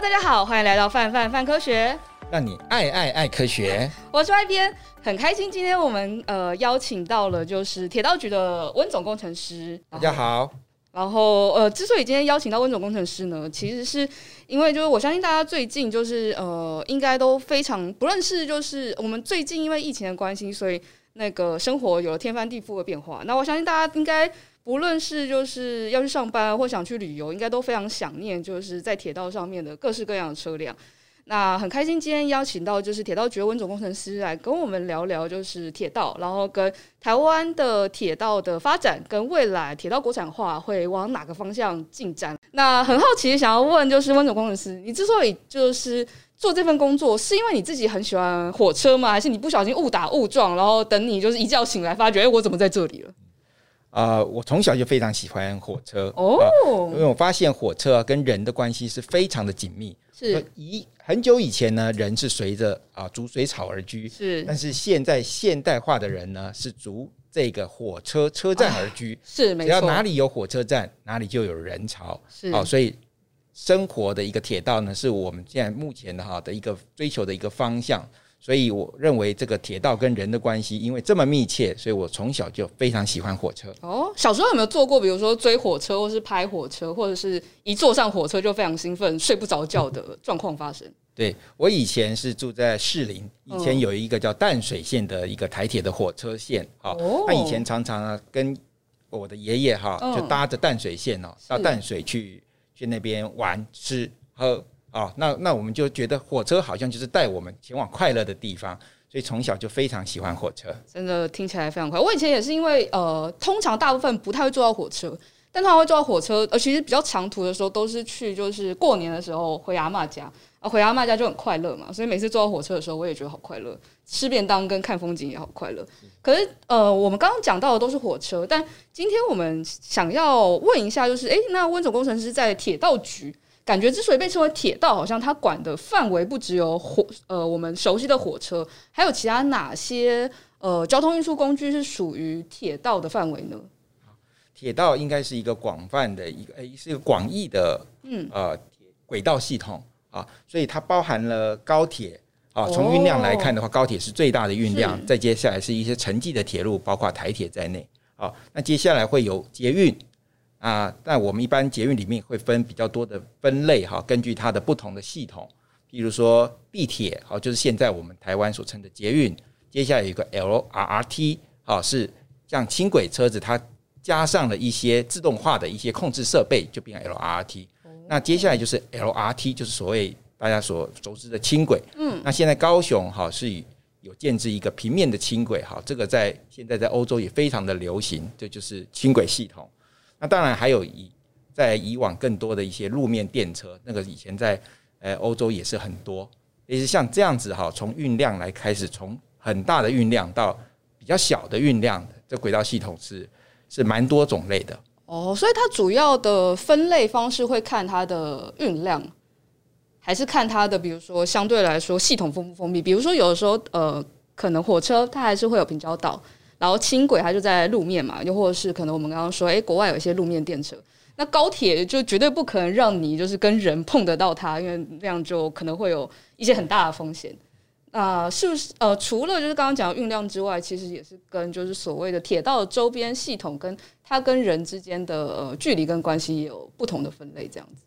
Hello，大家好，欢迎来到范范范科学，让你爱爱爱科学。我是 Y 编，很开心今天我们呃邀请到了就是铁道局的温总工程师。大家好。然后呃，之所以今天邀请到温总工程师呢，其实是因为就是我相信大家最近就是呃应该都非常不认识，就是我们最近因为疫情的关系，所以那个生活有了天翻地覆的变化。那我相信大家应该。无论是就是要去上班或想去旅游，应该都非常想念就是在铁道上面的各式各样的车辆。那很开心今天邀请到就是铁道局温总工程师来跟我们聊聊就是铁道，然后跟台湾的铁道的发展跟未来铁道国产化会往哪个方向进展。那很好奇想要问就是温总工程师，你之所以就是做这份工作，是因为你自己很喜欢火车吗？还是你不小心误打误撞，然后等你就是一觉醒来发觉，哎，我怎么在这里了？啊、呃，我从小就非常喜欢火车哦、呃，因为我发现火车跟人的关系是非常的紧密。是，以很久以前呢，人是随着啊逐水草而居，是，但是现在现代化的人呢，是逐这个火车车站而居，啊、是，没错，只要哪里有火车站，哪里就有人潮，是，好、呃，所以生活的一个铁道呢，是我们现在目前的哈的一个追求的一个方向。所以我认为这个铁道跟人的关系，因为这么密切，所以我从小就非常喜欢火车。哦，小时候有没有坐过，比如说追火车，或是拍火车，或者是一坐上火车就非常兴奋、睡不着觉的状况发生？对，我以前是住在士林，以前有一个叫淡水线的一个台铁的火车线，好、哦，那以前常常啊跟我的爷爷哈就搭着淡水线哦，到淡水去去那边玩吃喝。哦，那那我们就觉得火车好像就是带我们前往快乐的地方，所以从小就非常喜欢火车。真的听起来非常快。我以前也是因为呃，通常大部分不太会坐到火车，但通常会坐到火车，呃其实比较长途的时候都是去就是过年的时候回阿嬷家啊，回阿嬷家就很快乐嘛，所以每次坐到火车的时候，我也觉得好快乐，吃便当跟看风景也好快乐。可是呃，我们刚刚讲到的都是火车，但今天我们想要问一下，就是诶，那温总工程师在铁道局。感觉之所以被称为铁道，好像它管的范围不只有火，呃，我们熟悉的火车，还有其他哪些呃交通运输工具是属于铁道的范围呢？铁道应该是一个广泛的一个，诶，是一个广义的，嗯，呃，轨道系统啊，所以它包含了高铁啊。从运量来看的话，高铁是最大的运量，再接下来是一些城际的铁路，包括台铁在内啊。那接下来会有捷运。啊，但我们一般捷运里面会分比较多的分类哈，根据它的不同的系统，譬如说地铁，好，就是现在我们台湾所称的捷运。接下来有一个 LRT，好，是像轻轨车子，它加上了一些自动化的一些控制设备，就变成 LRT。那接下来就是 LRT，就是所谓大家所熟知的轻轨。嗯，那现在高雄哈是有建置一个平面的轻轨，哈，这个在现在在欧洲也非常的流行，这就是轻轨系统。那当然还有以在以往更多的一些路面电车，那个以前在呃欧洲也是很多，也是像这样子哈，从运量来开始，从很大的运量到比较小的运量的，这轨道系统是是蛮多种类的。哦，所以它主要的分类方式会看它的运量，还是看它的比如说相对来说系统封不封闭？比如说有的时候呃，可能火车它还是会有平交道。然后轻轨它就在路面嘛，又或者是可能我们刚刚说，诶，国外有一些路面电车，那高铁就绝对不可能让你就是跟人碰得到它，因为那样就可能会有一些很大的风险。那、呃、是不是呃，除了就是刚刚讲的运量之外，其实也是跟就是所谓的铁道周边系统跟它跟人之间的呃距离跟关系也有不同的分类，这样子。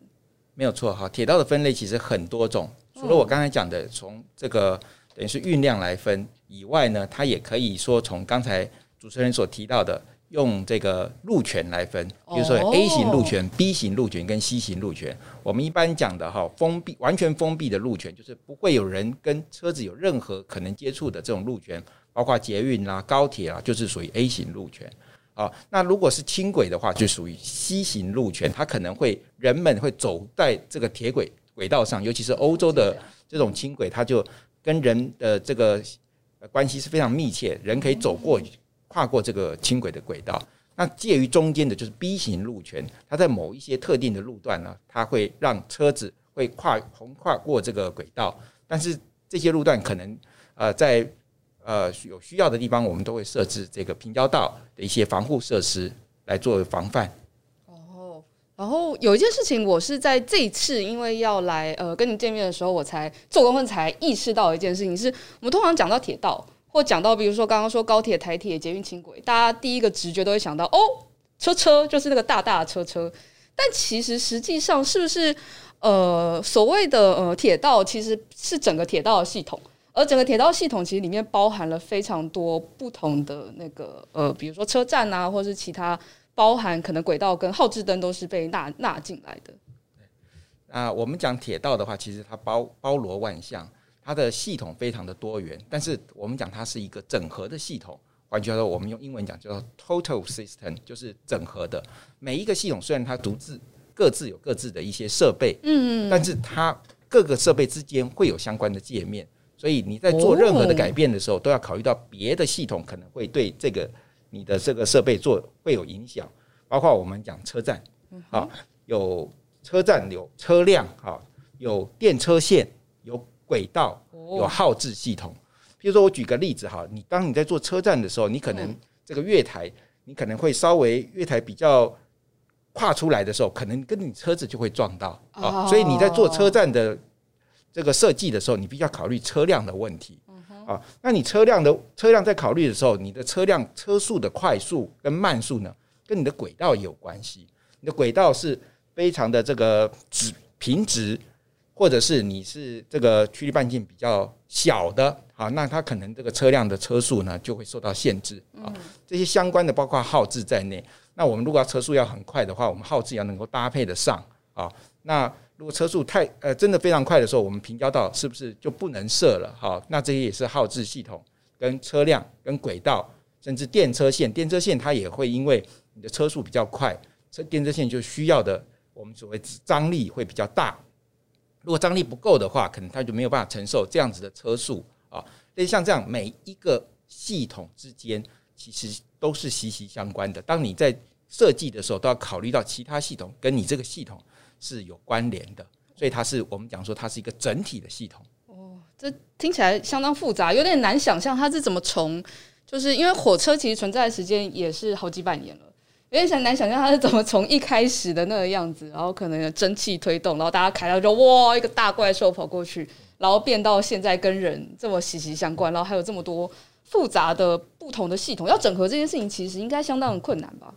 没有错哈，铁道的分类其实很多种，除了我刚才讲的从这个。等于是运量来分以外呢，它也可以说从刚才主持人所提到的，用这个路权来分，比如说 A 型路权、B 型路权跟 C 型路权。我们一般讲的哈，封闭完全封闭的路权，就是不会有人跟车子有任何可能接触的这种路权，包括捷运啦、高铁啊，就是属于 A 型路权。啊，那如果是轻轨的话，就属于 C 型路权，它可能会人们会走在这个铁轨轨道上，尤其是欧洲的这种轻轨，它就。跟人的这个关系是非常密切，人可以走过跨过这个轻轨的轨道。那介于中间的就是 B 型路权，它在某一些特定的路段呢，它会让车子会跨横跨过这个轨道。但是这些路段可能呃在呃有需要的地方，我们都会设置这个平交道的一些防护设施来作为防范。然后有一件事情，我是在这一次因为要来呃跟你见面的时候，我才做功课才意识到一件事情是，我们通常讲到铁道或讲到比如说刚刚说高铁、台铁、捷运、轻轨，大家第一个直觉都会想到哦，车车就是那个大大的车车，但其实实际上是不是呃所谓的呃铁道其实是整个铁道的系统，而整个铁道系统其实里面包含了非常多不同的那个呃比如说车站啊，或是其他。包含可能轨道跟号志灯都是被纳纳进来的。啊，我们讲铁道的话，其实它包包罗万象，它的系统非常的多元。但是我们讲它是一个整合的系统，换句话说，我们用英文讲叫做 total system，就是整合的。每一个系统虽然它独自各自有各自的一些设备，嗯，但是它各个设备之间会有相关的界面，所以你在做任何的改变的时候，都要考虑到别的系统可能会对这个。你的这个设备做会有影响，包括我们讲车站，啊，有车站有车辆，啊，有电车线，有轨道，有耗制系统。比如说，我举个例子哈，你当你在做车站的时候，你可能这个月台，你可能会稍微月台比较跨出来的时候，可能跟你车子就会撞到啊，所以你在做车站的这个设计的时候，你必须要考虑车辆的问题。啊，那你车辆的车辆在考虑的时候，你的车辆车速的快速跟慢速呢，跟你的轨道也有关系。你的轨道是非常的这个直平直，或者是你是这个曲率半径比较小的啊，那它可能这个车辆的车速呢就会受到限制啊。这些相关的包括号志在内。那我们如果要车速要很快的话，我们号志要能够搭配得上啊。那如果车速太呃真的非常快的时候，我们平交道是不是就不能设了？好，那这些也是耗制系统跟车辆跟轨道，甚至电车线，电车线它也会因为你的车速比较快，车电车线就需要的我们所谓张力会比较大。如果张力不够的话，可能它就没有办法承受这样子的车速啊。所以像这样每一个系统之间其实都是息息相关的。当你在设计的时候，都要考虑到其他系统跟你这个系统。是有关联的，所以它是我们讲说它是一个整体的系统。哦，这听起来相当复杂，有点难想象它是怎么从，就是因为火车其实存在的时间也是好几百年了，有点想难想象它是怎么从一开始的那个样子，然后可能有蒸汽推动，然后大家开到就哇一个大怪兽跑过去，然后变到现在跟人这么息息相关，然后还有这么多复杂的不同的系统，要整合这件事情其实应该相当的困难吧？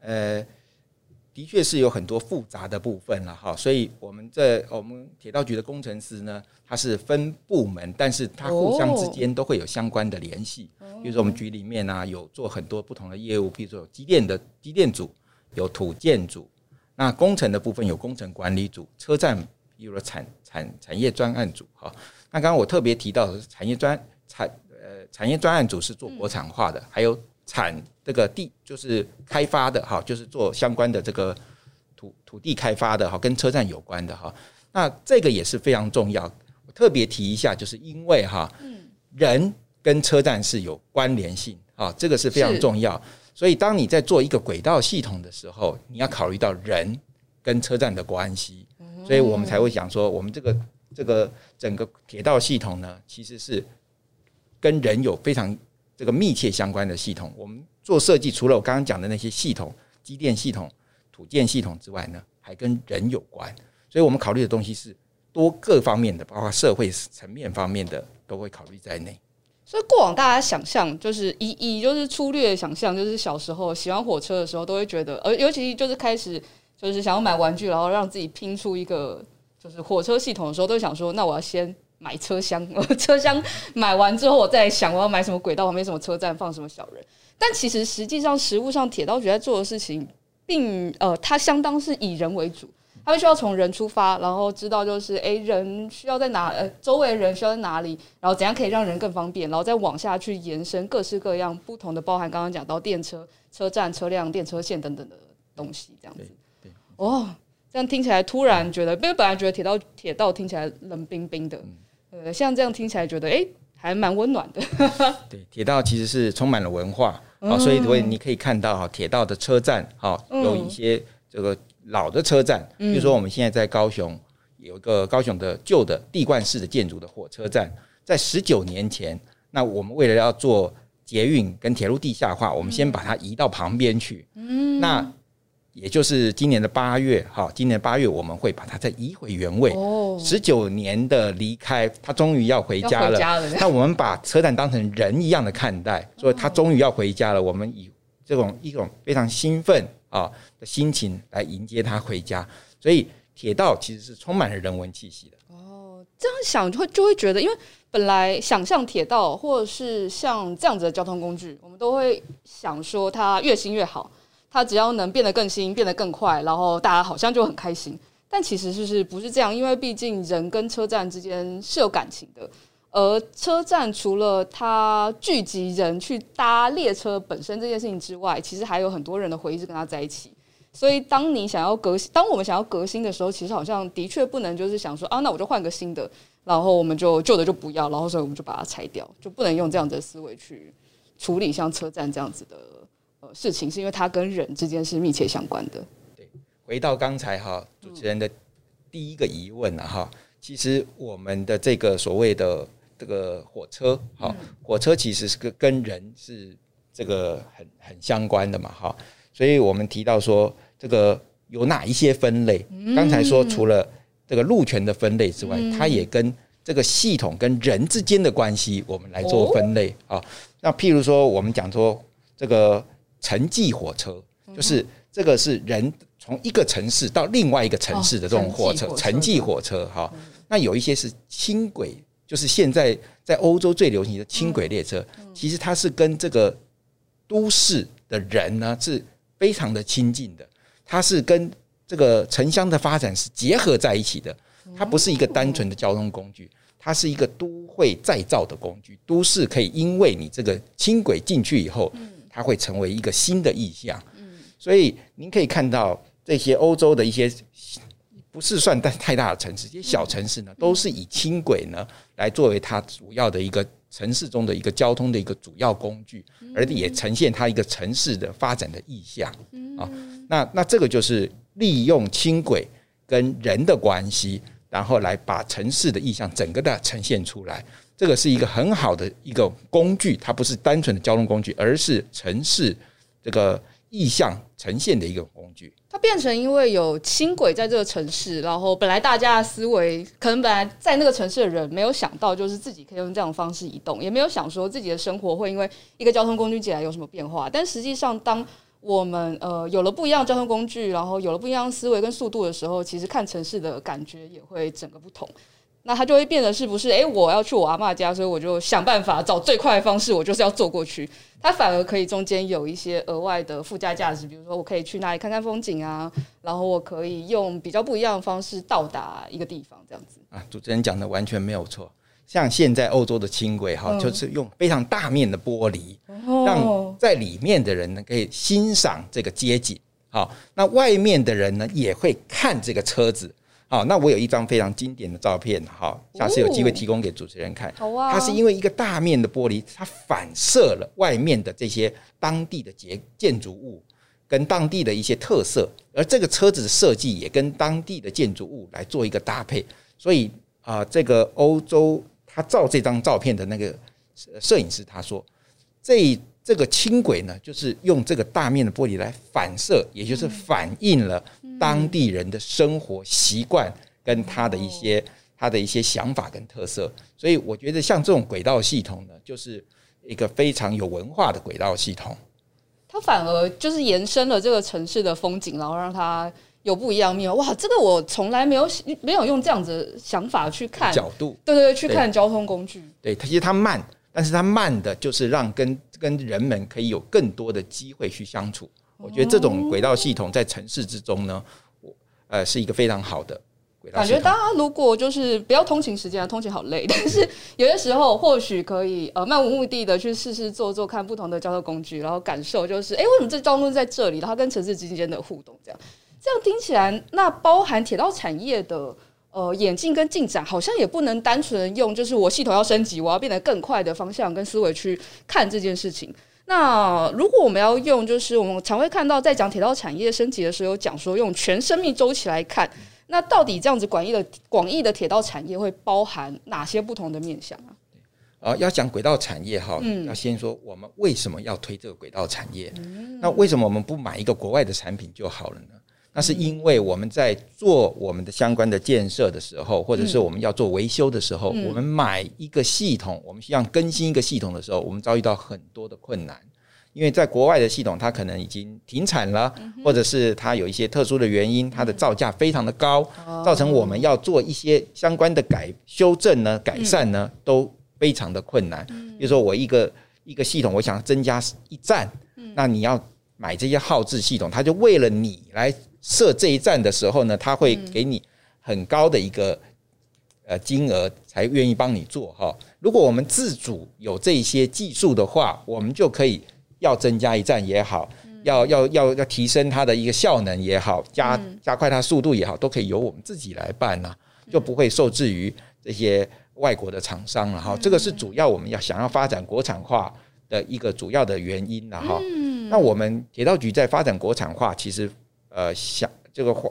呃。的确是有很多复杂的部分了哈，所以我们在我们铁道局的工程师呢，他是分部门，但是他互相之间都会有相关的联系。比如说我们局里面呢，有做很多不同的业务，比如说有机电的机电组，有土建组，那工程的部分有工程管理组，车站比如说产产产业专案组哈。那刚刚我特别提到的是产业专产呃产业专案组是做国产化的，还有。产这个地就是开发的哈，就是做相关的这个土土地开发的哈，跟车站有关的哈。那这个也是非常重要，我特别提一下，就是因为哈，人跟车站是有关联性啊，这个是非常重要。所以当你在做一个轨道系统的时候，你要考虑到人跟车站的关系，所以我们才会讲说，我们这个这个整个铁道系统呢，其实是跟人有非常。这个密切相关的系统，我们做设计，除了我刚刚讲的那些系统、机电系统、土建系统之外呢，还跟人有关，所以我们考虑的东西是多各方面的，包括社会层面方面的，都会考虑在内。所以过往大家想象，就是以以就是粗略想象，就是小时候喜欢火车的时候，都会觉得，呃，尤其就是开始就是想要买玩具，然后让自己拼出一个就是火车系统的时候，都想说，那我要先。买车厢，我车厢买完之后，我再想我要买什么轨道，旁边什么车站放什么小人。但其实实际上，实物上铁道局在做的事情并，并呃，它相当是以人为主，它必须要从人出发，然后知道就是诶、欸，人需要在哪，呃，周围人需要在哪里，然后怎样可以让人更方便，然后再往下去延伸各式各样不同的，包含刚刚讲到电车、车站、车辆、电车线等等的东西，这样子。哦，这样听起来突然觉得，因为本来觉得铁道铁道听起来冷冰冰的。呃，像这样听起来觉得，哎、欸，还蛮温暖的。对，铁道其实是充满了文化，好，所以所以你可以看到哈，铁道的车站，好，有一些这个老的车站，比如说我们现在在高雄有一个高雄的旧的地冠式的建筑的火车站，在十九年前，那我们为了要做捷运跟铁路地下化，我们先把它移到旁边去。嗯，那也就是今年的八月，哈，今年八月我们会把它再移回原位。哦，十九年的离开，他终于要回家了。那我们把车站当成人一样的看待，所以他终于要回家了。我们以这种一种非常兴奋啊的心情来迎接他回家。所以铁道其实是充满了人文气息的。哦，这样想就会就会觉得，因为本来想象铁道或者是像这样子的交通工具，我们都会想说它越新越好。它只要能变得更新、变得更快，然后大家好像就很开心。但其实是是不是这样？因为毕竟人跟车站之间是有感情的，而车站除了它聚集人去搭列车本身这件事情之外，其实还有很多人的回忆是跟它在一起。所以，当你想要革新，当我们想要革新的时候，其实好像的确不能就是想说啊，那我就换个新的，然后我们就旧的就不要，然后所以我们就把它拆掉，就不能用这样的思维去处理像车站这样子的。事情是因为它跟人之间是密切相关的。对，回到刚才哈主持人的第一个疑问了哈，其实我们的这个所谓的这个火车哈，火车其实是个跟人是这个很很相关的嘛哈，所以我们提到说这个有哪一些分类？刚才说除了这个路权的分类之外，它也跟这个系统跟人之间的关系，我们来做分类啊。那譬如说，我们讲说这个。城际火车就是这个是人从一个城市到另外一个城市的这种火车，城际火车哈。那有一些是轻轨，就是现在在欧洲最流行的轻轨列车，其实它是跟这个都市的人呢是非常的亲近的，它是跟这个城乡的发展是结合在一起的，它不是一个单纯的交通工具，它是一个都会再造的工具，都市可以因为你这个轻轨进去以后。它会成为一个新的意象，所以您可以看到这些欧洲的一些不是算太太大的城市，这些小城市呢，都是以轻轨呢来作为它主要的一个城市中的一个交通的一个主要工具，而也呈现它一个城市的发展的意象。啊。那那这个就是利用轻轨跟人的关系，然后来把城市的意象整个的呈现出来。这个是一个很好的一个工具，它不是单纯的交通工具，而是城市这个意向呈现的一个工具。它变成因为有轻轨在这个城市，然后本来大家的思维可能本来在那个城市的人没有想到，就是自己可以用这样的方式移动，也没有想说自己的生活会因为一个交通工具进来有什么变化。但实际上，当我们呃有了不一样交通工具，然后有了不一样的思维跟速度的时候，其实看城市的感觉也会整个不同。那它就会变得是不是？诶，我要去我阿嬷家，所以我就想办法找最快的方式，我就是要坐过去。它反而可以中间有一些额外的附加价值，比如说我可以去那里看看风景啊，然后我可以用比较不一样的方式到达一个地方，这样子。啊，主持人讲的完全没有错。像现在欧洲的轻轨哈，就是用非常大面的玻璃，让在里面的人呢可以欣赏这个街景。好，那外面的人呢也会看这个车子。好，那我有一张非常经典的照片，好，下次有机会提供给主持人看。好啊，它是因为一个大面的玻璃，它反射了外面的这些当地的建建筑物跟当地的一些特色，而这个车子的设计也跟当地的建筑物来做一个搭配。所以啊，这个欧洲他照这张照片的那个摄影师他说，这。这个轻轨呢，就是用这个大面的玻璃来反射，也就是反映了当地人的生活习惯跟他的一些他的一些想法跟特色。所以我觉得像这种轨道系统呢，就是一个非常有文化的轨道系统。它反而就是延伸了这个城市的风景，然后让它有不一样面。哇，这个我从来没有没有用这样子的想法去看角度，对对对，去看交通工具。对，它其实它慢。但是它慢的，就是让跟跟人们可以有更多的机会去相处。我觉得这种轨道系统在城市之中呢，我呃是一个非常好的轨道。感觉大家如果就是不要通勤时间，通勤好累。但是有些时候或许可以呃漫无目的的去试试坐坐看不同的交通工具，然后感受就是哎、欸、为什么这交通工具在这里，然后跟城市之间的互动这样。这样听起来，那包含铁道产业的。呃，演进跟进展好像也不能单纯用，就是我系统要升级，我要变得更快的方向跟思维去看这件事情。那如果我们要用，就是我们常会看到在讲铁道产业升级的时候，有讲说用全生命周期来看，那到底这样子广义的广义的铁道产业会包含哪些不同的面向啊？啊，要讲轨道产业哈，嗯、要先说我们为什么要推这个轨道产业？嗯、那为什么我们不买一个国外的产品就好了呢？那是因为我们在做我们的相关的建设的时候，或者是我们要做维修的时候，嗯、我们买一个系统，我们需要更新一个系统的时候，我们遭遇到很多的困难。因为在国外的系统，它可能已经停产了，或者是它有一些特殊的原因，它的造价非常的高，造成我们要做一些相关的改修正呢、改善呢，都非常的困难。比如说，我一个一个系统，我想增加一站，那你要买这些耗制系统，它就为了你来。设这一站的时候呢，他会给你很高的一个呃金额，才愿意帮你做哈。如果我们自主有这些技术的话，我们就可以要增加一站也好，要要要要提升它的一个效能也好，加加快它速度也好，都可以由我们自己来办呐，就不会受制于这些外国的厂商了哈。这个是主要我们要想要发展国产化的一个主要的原因了哈。那我们铁道局在发展国产化，其实。呃，想这个花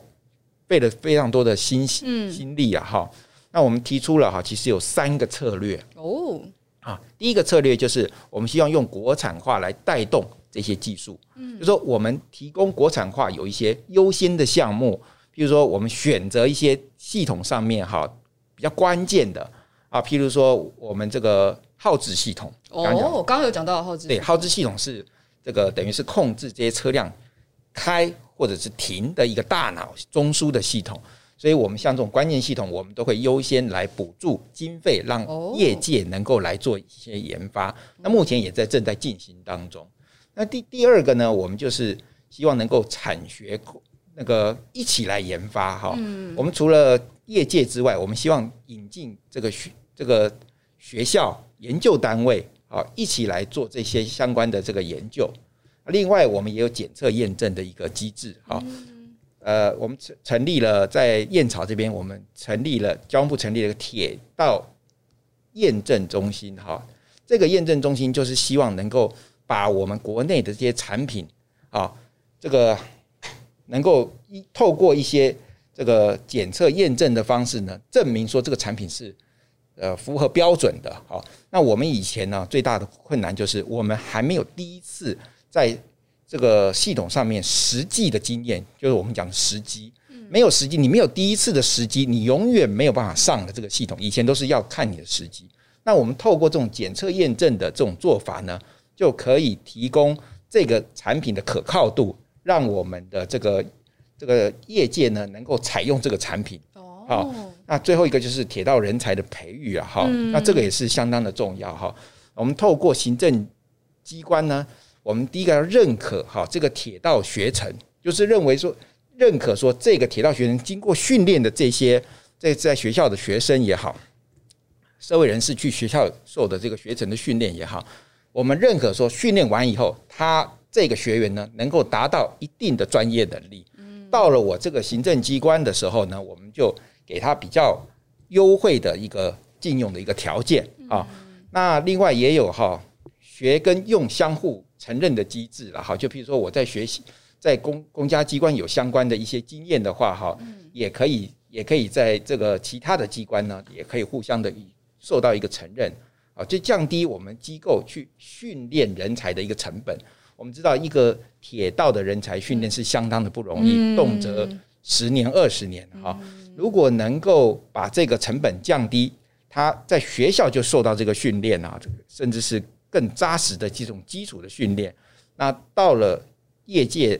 费了非常多的心心力啊，哈、嗯。那我们提出了哈，其实有三个策略哦。啊，第一个策略就是我们希望用国产化来带动这些技术，嗯，就说我们提供国产化有一些优先的项目，譬如说我们选择一些系统上面哈比较关键的啊，譬如说我们这个耗资系统哦，我刚刚有讲到耗资，对，耗资系统是这个等于是控制这些车辆开。或者是停的一个大脑中枢的系统，所以我们像这种关键系统，我们都会优先来补助经费，让业界能够来做一些研发。那目前也在正在进行当中。那第第二个呢，我们就是希望能够产学那个一起来研发哈。我们除了业界之外，我们希望引进这个学这个学校研究单位啊，一起来做这些相关的这个研究。另外，我们也有检测验证的一个机制，哈，呃，我们成成立了在燕巢这边，我们成立了交通部成立了一个铁道验证中心，哈，这个验证中心就是希望能够把我们国内的这些产品，啊，这个能够一透过一些这个检测验证的方式呢，证明说这个产品是呃符合标准的，好，那我们以前呢最大的困难就是我们还没有第一次。在这个系统上面实际的经验，就是我们讲的时机，没有时机，你没有第一次的时机，你永远没有办法上的这个系统。以前都是要看你的时机。那我们透过这种检测验证的这种做法呢，就可以提供这个产品的可靠度，让我们的这个这个业界呢能够采用这个产品。好，那最后一个就是铁道人才的培育啊，哈，那这个也是相当的重要哈。我们透过行政机关呢。我们第一个要认可哈，这个铁道学程，就是认为说认可说这个铁道学程经过训练的这些在在学校的学生也好，社会人士去学校受的这个学程的训练也好，我们认可说训练完以后，他这个学员呢能够达到一定的专业能力。到了我这个行政机关的时候呢，我们就给他比较优惠的一个禁用的一个条件啊。那另外也有哈，学跟用相互。承认的机制了哈，就比如说我在学习，在公公家机关有相关的一些经验的话哈，也可以也可以在这个其他的机关呢，也可以互相的受到一个承认啊，就降低我们机构去训练人才的一个成本。我们知道一个铁道的人才训练是相当的不容易，动辄十年二十年哈。如果能够把这个成本降低，他在学校就受到这个训练啊，甚至是。更扎实的这种基础的训练，那到了业界，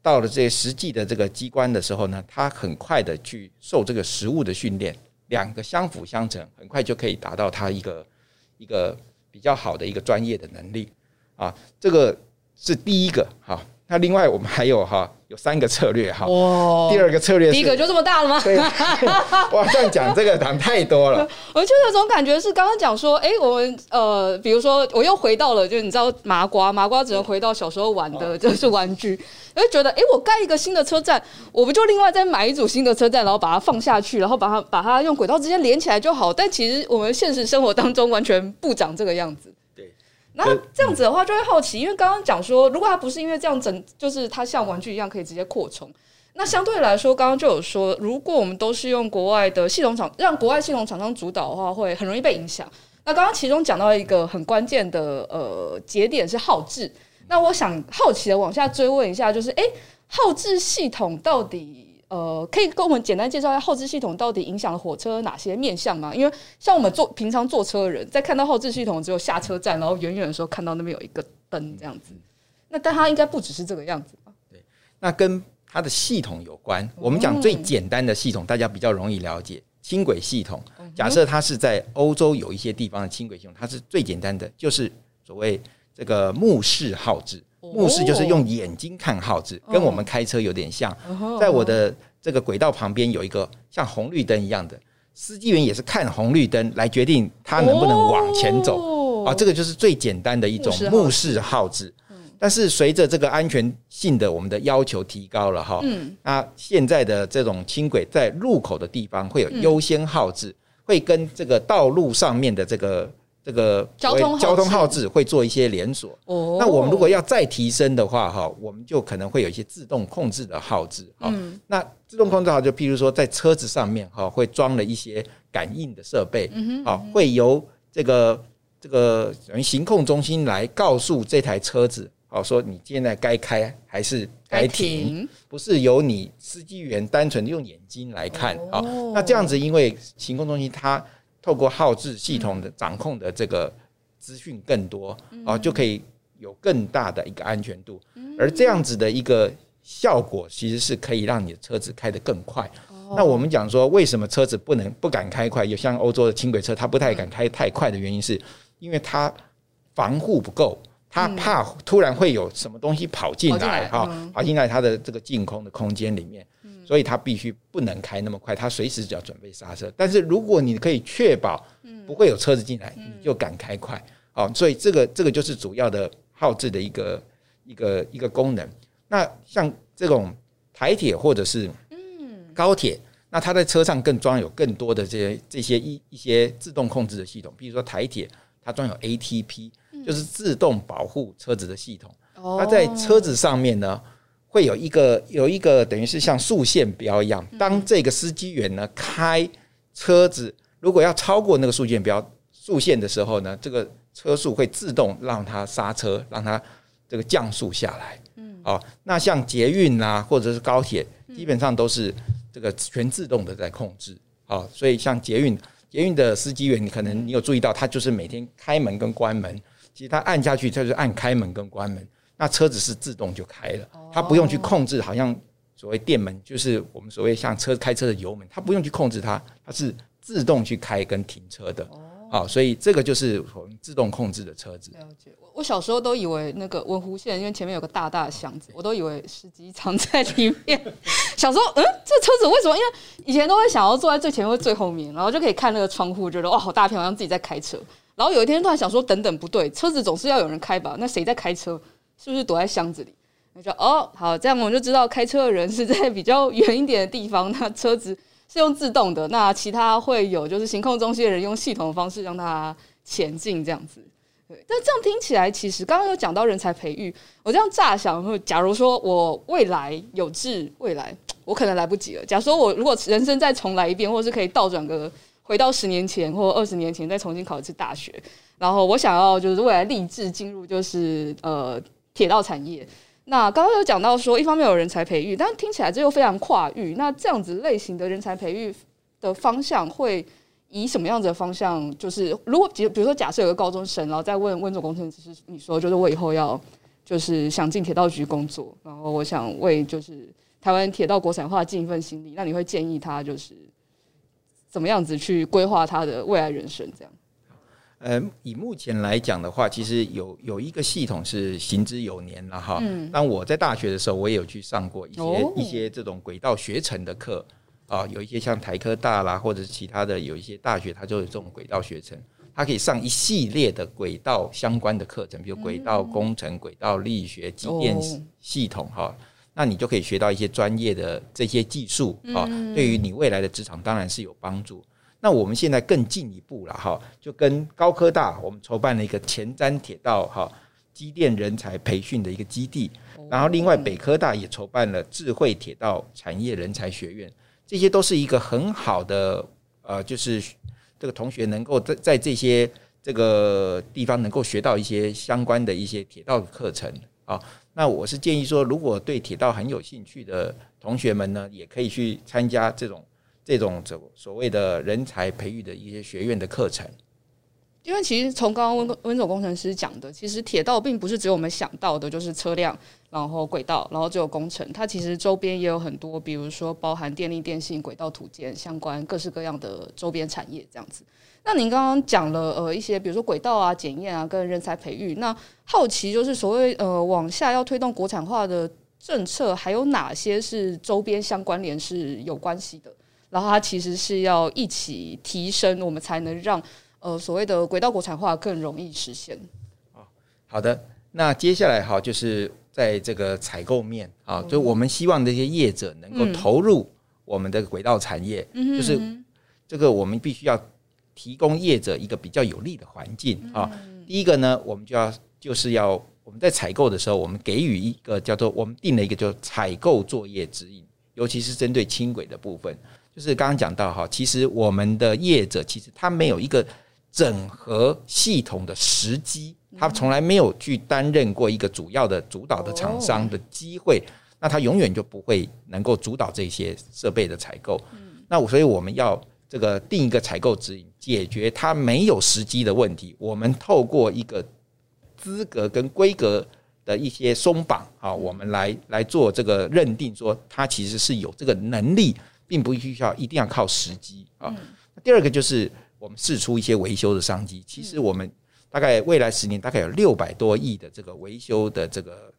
到了这些实际的这个机关的时候呢，他很快的去受这个实物的训练，两个相辅相成，很快就可以达到他一个一个比较好的一个专业的能力啊，这个是第一个哈。那另外我们还有哈，三个策略哈。哇！第二个策略，第一个就这么大了吗？对，哇，这样讲这个谈太多了。我就有种感觉是刚刚讲说，哎、欸，我们呃，比如说我又回到了，就你知道麻瓜，麻瓜只能回到小时候玩的，就是玩具。我就觉得，哎、欸，我盖一个新的车站，我不就另外再买一组新的车站，然后把它放下去，然后把它把它用轨道直接连起来就好。但其实我们现实生活当中完全不长这个样子。那这样子的话，就会好奇，因为刚刚讲说，如果它不是因为这样整，就是它像玩具一样可以直接扩充，那相对来说，刚刚就有说，如果我们都是用国外的系统厂，让国外系统厂商主导的话，会很容易被影响。那刚刚其中讲到一个很关键的呃节点是耗制，那我想好奇的往下追问一下，就是哎，耗制系统到底？呃，可以跟我们简单介绍一下后置系统到底影响了火车哪些面向吗？因为像我们坐平常坐车的人，在看到后置系统只有下车站，然后远远的时候看到那边有一个灯这样子。那但它应该不只是这个样子吧？对，那跟它的系统有关。我们讲最简单的系统，大家比较容易了解，轻轨系统。假设它是在欧洲有一些地方的轻轨系统，它是最简单的，就是所谓这个目视号志。目视就是用眼睛看号志，跟我们开车有点像。在我的这个轨道旁边有一个像红绿灯一样的，司机员也是看红绿灯来决定他能不能往前走。啊，这个就是最简单的一种目视号志。但是随着这个安全性的我们的要求提高了哈，那现在的这种轻轨在路口的地方会有优先号志，会跟这个道路上面的这个。这个交通交通号志会做一些连锁。哦，那我们如果要再提升的话，哈，我们就可能会有一些自动控制的号志。嗯，那自动控制号就譬如说在车子上面，哈，会装了一些感应的设备。嗯哼，会由这个这个等于行控中心来告诉这台车子，好，说你现在该开还是该停，不是由你司机员单纯用眼睛来看。好，那这样子，因为行控中心它。透过号志系统的掌控的这个资讯更多啊，就可以有更大的一个安全度。而这样子的一个效果，其实是可以让你的车子开得更快。那我们讲说，为什么车子不能不敢开快？有像欧洲的轻轨车，它不太敢开太快的原因，是因为它防护不够，它怕突然会有什么东西跑进来哈，跑进来它的这个净空的空间里面。所以它必须不能开那么快，它随时就要准备刹车。但是如果你可以确保不会有车子进来，你就敢开快。哦，所以这个这个就是主要的耗制的一个一个一个功能。那像这种台铁或者是高铁，那它在车上更装有更多的这些这些一一些自动控制的系统，比如说台铁它装有 ATP，就是自动保护车子的系统。它在车子上面呢。会有一个有一个等于是像竖线标一样，当这个司机员呢开车子，如果要超过那个竖线标竖线的时候呢，这个车速会自动让它刹车，让它这个降速下来。嗯，哦，那像捷运啊或者是高铁，基本上都是这个全自动的在控制。哦，所以像捷运捷运的司机员，你可能你有注意到，他就是每天开门跟关门，其实他按下去，他就是按开门跟关门。那车子是自动就开了，它不用去控制，好像所谓电门，就是我们所谓像车开车的油门，它不用去控制它，它是自动去开跟停车的。好，所以这个就是我们自动控制的车子。了解。我小时候都以为那个文湖线，因为前面有个大大的箱子，我都以为司机藏在里面。小时候，嗯，这车子为什么？因为以前都会想要坐在最前面或最后面，然后就可以看那个窗户，觉得哇，好大片，好像自己在开车。然后有一天突然想说，等等，不对，车子总是要有人开吧？那谁在开车？是不是躲在箱子里？我说哦，好，这样我们就知道开车的人是在比较远一点的地方。那车子是用自动的，那其他会有就是行控中心的人用系统的方式让它前进，这样子。对，但这样听起来，其实刚刚有讲到人才培育，我这样乍想，假如说我未来有志未来，我可能来不及了。假如说我如果人生再重来一遍，或者是可以倒转个回到十年前或二十年前，再重新考一次大学，然后我想要就是未来立志进入就是呃。铁道产业，那刚刚有讲到说，一方面有人才培育，但听起来这又非常跨域。那这样子类型的人才培育的方向，会以什么样子的方向？就是如果比比如说，假设有个高中生，然后再问温总工程师，你说就是我以后要就是想进铁道局工作，然后我想为就是台湾铁道国产化尽一份心力，那你会建议他就是怎么样子去规划他的未来人生？这样？呃，以目前来讲的话，其实有有一个系统是行之有年了哈。嗯当我在大学的时候，我也有去上过一些一些这种轨道学程的课啊，有一些像台科大啦，或者是其他的有一些大学，它就有这种轨道学程，它可以上一系列的轨道相关的课程，比如轨道工程、轨道力学、机电系统哈。那你就可以学到一些专业的这些技术啊，对于你未来的职场当然是有帮助。那我们现在更进一步了哈，就跟高科大我们筹办了一个前瞻铁道哈机电人才培训的一个基地，然后另外北科大也筹办了智慧铁道产业人才学院，这些都是一个很好的呃，就是这个同学能够在在这些这个地方能够学到一些相关的一些铁道的课程啊。那我是建议说，如果对铁道很有兴趣的同学们呢，也可以去参加这种这种所所谓的人才培育的一些学院的课程。因为其实从刚刚温温总工程师讲的，其实铁道并不是只有我们想到的，就是车辆，然后轨道，然后只有工程，它其实周边也有很多，比如说包含电力、电信、轨道、土建相关各式各样的周边产业这样子。那您刚刚讲了呃一些，比如说轨道啊、检验啊，跟人才培育。那好奇就是所谓呃往下要推动国产化的政策，还有哪些是周边相关联是有关系的？然后它其实是要一起提升，我们才能让呃所谓的轨道国产化更容易实现。哦，好的。那接下来哈，就是在这个采购面啊，就我们希望这些业者能够投入我们的轨道产业，就是这个我们必须要。提供业者一个比较有利的环境啊。第一个呢，我们就要就是要我们在采购的时候，我们给予一个叫做我们定了一个叫采购作业指引，尤其是针对轻轨的部分。就是刚刚讲到哈，其实我们的业者其实他没有一个整合系统的时机，他从来没有去担任过一个主要的主导的厂商的机会，那他永远就不会能够主导这些设备的采购。那所以我们要。这个定一个采购指引，解决他没有时机的问题。我们透过一个资格跟规格的一些松绑啊，我们来来做这个认定，说他其实是有这个能力，并不需要一定要靠时机啊。第二个就是我们试出一些维修的商机。其实我们大概未来十年大概有六百多亿的这个维修的这个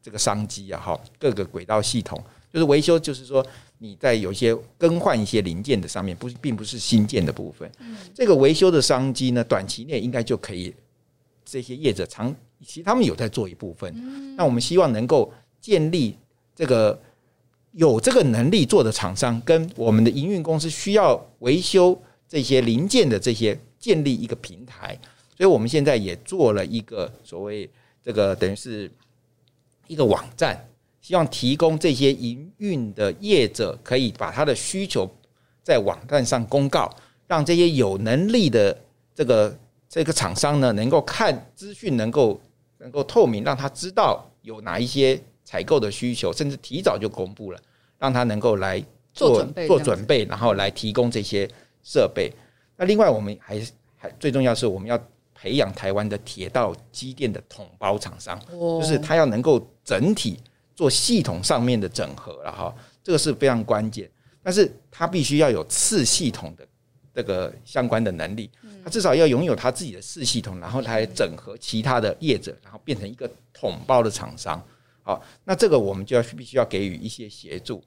这个商机啊，哈，各个轨道系统就是维修，就是说。你在有一些更换一些零件的上面，不是并不是新建的部分。这个维修的商机呢，短期内应该就可以。这些业者长，其实他们有在做一部分。那我们希望能够建立这个有这个能力做的厂商，跟我们的营运公司需要维修这些零件的这些建立一个平台。所以我们现在也做了一个所谓这个等于是一个网站。希望提供这些营运的业者可以把他的需求在网站上公告，让这些有能力的这个这个厂商呢，能够看资讯，能够能够透明，让他知道有哪一些采购的需求，甚至提早就公布了，让他能够来做做准备，然后来提供这些设备。那另外，我们还还最重要是，我们要培养台湾的铁道机电的统包厂商，就是他要能够整体。做系统上面的整合了哈，这个是非常关键。但是他必须要有次系统的这个相关的能力，他至少要拥有他自己的次系统，然后它来整合其他的业者，然后变成一个统包的厂商。好，那这个我们就要必须要给予一些协助。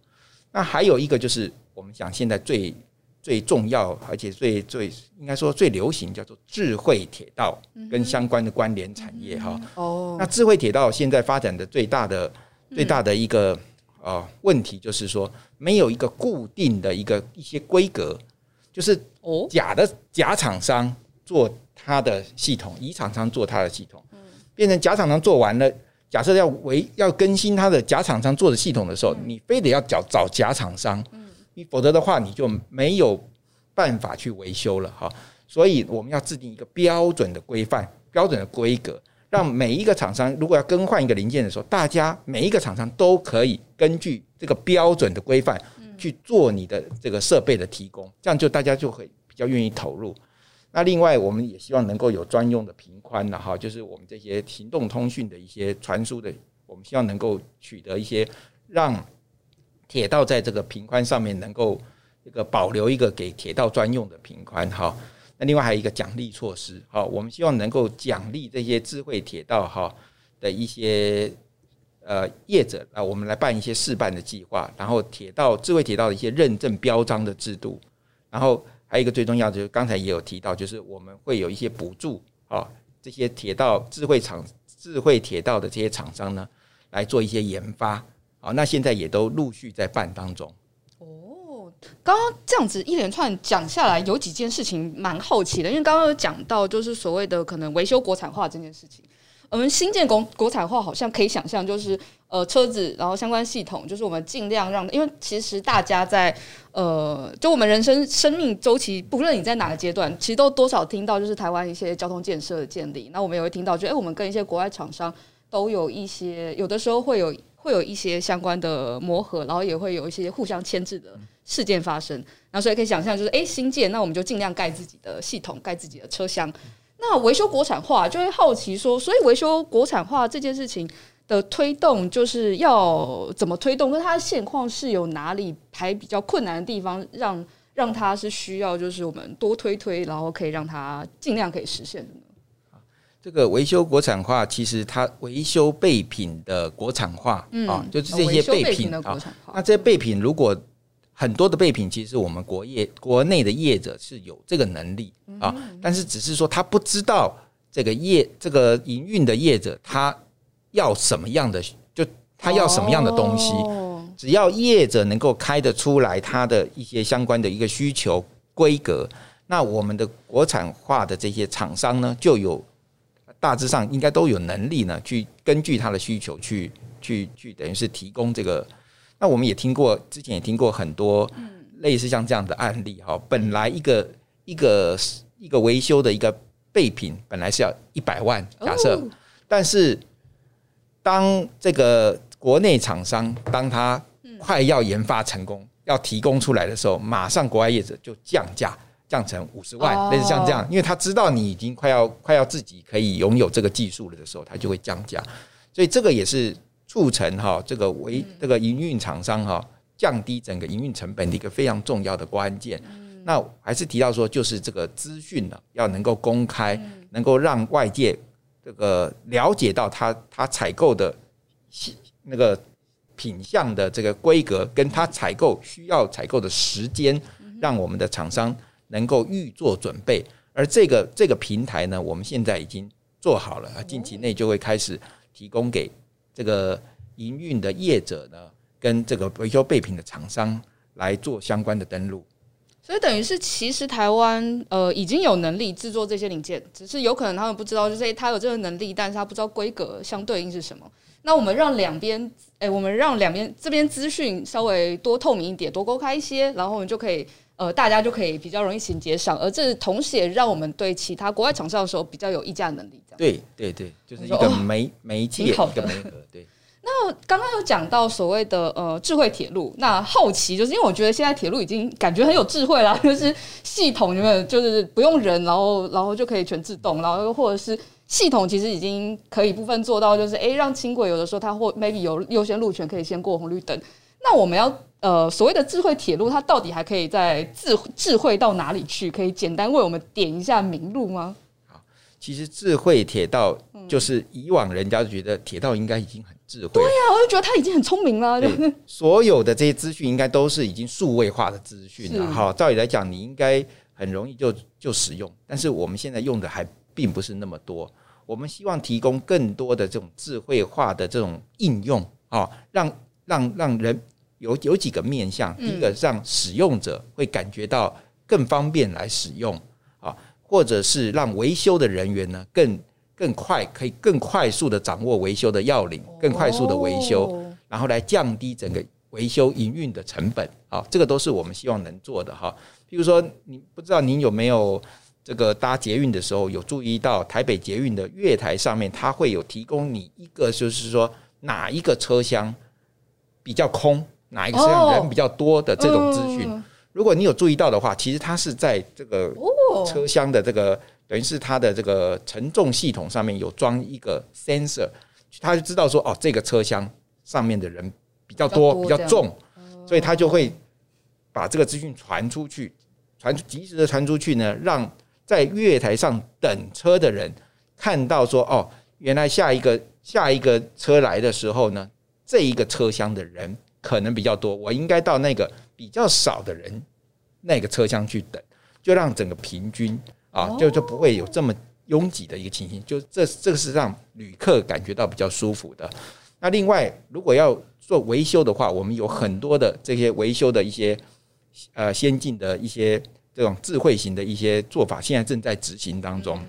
那还有一个就是，我们讲现在最最重要，而且最最应该说最流行，叫做智慧铁道跟相关的关联产业哈。哦，那智慧铁道现在发展的最大的。最大的一个呃问题就是说，没有一个固定的一个一些规格，就是假的假厂商做他的系统，乙厂商做他的系统，变成假厂商做完了，假设要维要更新它的假厂商做的系统的时候，你非得要找找假厂商，你否则的话你就没有办法去维修了哈。所以我们要制定一个标准的规范，标准的规格。让每一个厂商如果要更换一个零件的时候，大家每一个厂商都可以根据这个标准的规范去做你的这个设备的提供，这样就大家就会比较愿意投入。那另外，我们也希望能够有专用的频宽了哈，就是我们这些行动通讯的一些传输的，我们希望能够取得一些让铁道在这个频宽上面能够这个保留一个给铁道专用的频宽哈。那另外还有一个奖励措施，哈，我们希望能够奖励这些智慧铁道哈的一些呃业者啊，我们来办一些试办的计划，然后铁道智慧铁道的一些认证标章的制度，然后还有一个最重要的就是刚才也有提到，就是我们会有一些补助啊，这些铁道智慧厂智慧铁道的这些厂商呢来做一些研发，啊，那现在也都陆续在办当中。哦刚刚这样子一连串讲下来，有几件事情蛮好奇的，因为刚刚有讲到就是所谓的可能维修国产化这件事情，我们新建国国产化好像可以想象，就是呃车子，然后相关系统，就是我们尽量让，因为其实大家在呃，就我们人生生命周期，不论你在哪个阶段，其实都多少听到就是台湾一些交通建设的建立，那我们也会听到，就哎，我们跟一些国外厂商都有一些，有的时候会有会有一些相关的磨合，然后也会有一些互相牵制的事件发生，然后所以可以想象，就是哎，新建，那我们就尽量盖自己的系统，盖自己的车厢。那维修国产化就会好奇说，所以维修国产化这件事情的推动，就是要怎么推动？跟它的现况是有哪里还比较困难的地方，让让它是需要就是我们多推推，然后可以让它尽量可以实现的呢？这个维修国产化，其实它维修备品的国产化，嗯，啊，就是这些备品的国产化。那这些备品如果很多的备品，其实我们国业国内的业者是有这个能力啊，但是只是说他不知道这个业这个营运的业者他要什么样的，就他要什么样的东西。只要业者能够开得出来他的一些相关的一个需求规格，那我们的国产化的这些厂商呢，就有大致上应该都有能力呢，去根据他的需求去去去，等于是提供这个。那我们也听过，之前也听过很多类似像这样的案例哈。本来一个一个一个维修的一个备品，本来是要一百万，假设，但是当这个国内厂商当他快要研发成功，要提供出来的时候，马上国外业者就降价，降成五十万，类似像这样，因为他知道你已经快要快要自己可以拥有这个技术了的时候，他就会降价，所以这个也是。促成哈这个为这个营运厂商哈降低整个营运成本的一个非常重要的关键。那还是提到说，就是这个资讯呢要能够公开，能够让外界这个了解到他他采购的那个品相的这个规格，跟他采购需要采购的时间，让我们的厂商能够预做准备。而这个这个平台呢，我们现在已经做好了，近期内就会开始提供给。这个营运的业者呢，跟这个维修备品的厂商来做相关的登录，所以等于是其实台湾呃已经有能力制作这些零件，只是有可能他们不知道，就是他有这个能力，但是他不知道规格相对应是什么。那我们让两边，哎，我们让两边这边资讯稍微多透明一点，多公开一些，然后我们就可以呃大家就可以比较容易衔接上，而这同时也让我们对其他国外厂商的时候比较有议价能力。对对对，就是一个媒 媒介，一个媒合。对。那刚刚有讲到所谓的呃智慧铁路，那好奇就是因为我觉得现在铁路已经感觉很有智慧啦，就是系统有没有就是不用人，然后然后就可以全自动，然后或者是系统其实已经可以部分做到，就是诶让轻轨有的时候它或 maybe 有优先路权可以先过红绿灯。那我们要呃所谓的智慧铁路，它到底还可以在智智慧到哪里去？可以简单为我们点一下名录吗？其实智慧铁道就是以往人家觉得铁道应该已经很智慧，对呀，我就觉得它已经很聪明了。对，所有的这些资讯应该都是已经数位化的资讯了。哈，照理来讲，你应该很容易就就使用，但是我们现在用的还并不是那么多。我们希望提供更多的这种智慧化的这种应用啊，让让让人有有几个面向。第一个，让使用者会感觉到更方便来使用啊。或者是让维修的人员呢更更快，可以更快速的掌握维修的要领，更快速的维修，然后来降低整个维修营运的成本。啊，这个都是我们希望能做的哈。比如说，你不知道您有没有这个搭捷运的时候有注意到台北捷运的月台上面，它会有提供你一个，就是说哪一个车厢比较空，哪一个车厢人比较多的这种资讯。如果你有注意到的话，其实它是在这个车厢的这个等于是它的这个承重系统上面有装一个 sensor，它就知道说哦，这个车厢上面的人比较多，比较重，所以它就会把这个资讯传出去，传及时的传出去呢，让在月台上等车的人看到说哦，原来下一个下一个车来的时候呢，这一个车厢的人可能比较多，我应该到那个。比较少的人，那个车厢去等，就让整个平均啊，就就不会有这么拥挤的一个情形。就这这个是让旅客感觉到比较舒服的。那另外，如果要做维修的话，我们有很多的这些维修的一些呃先进的一些这种智慧型的一些做法，现在正在执行当中。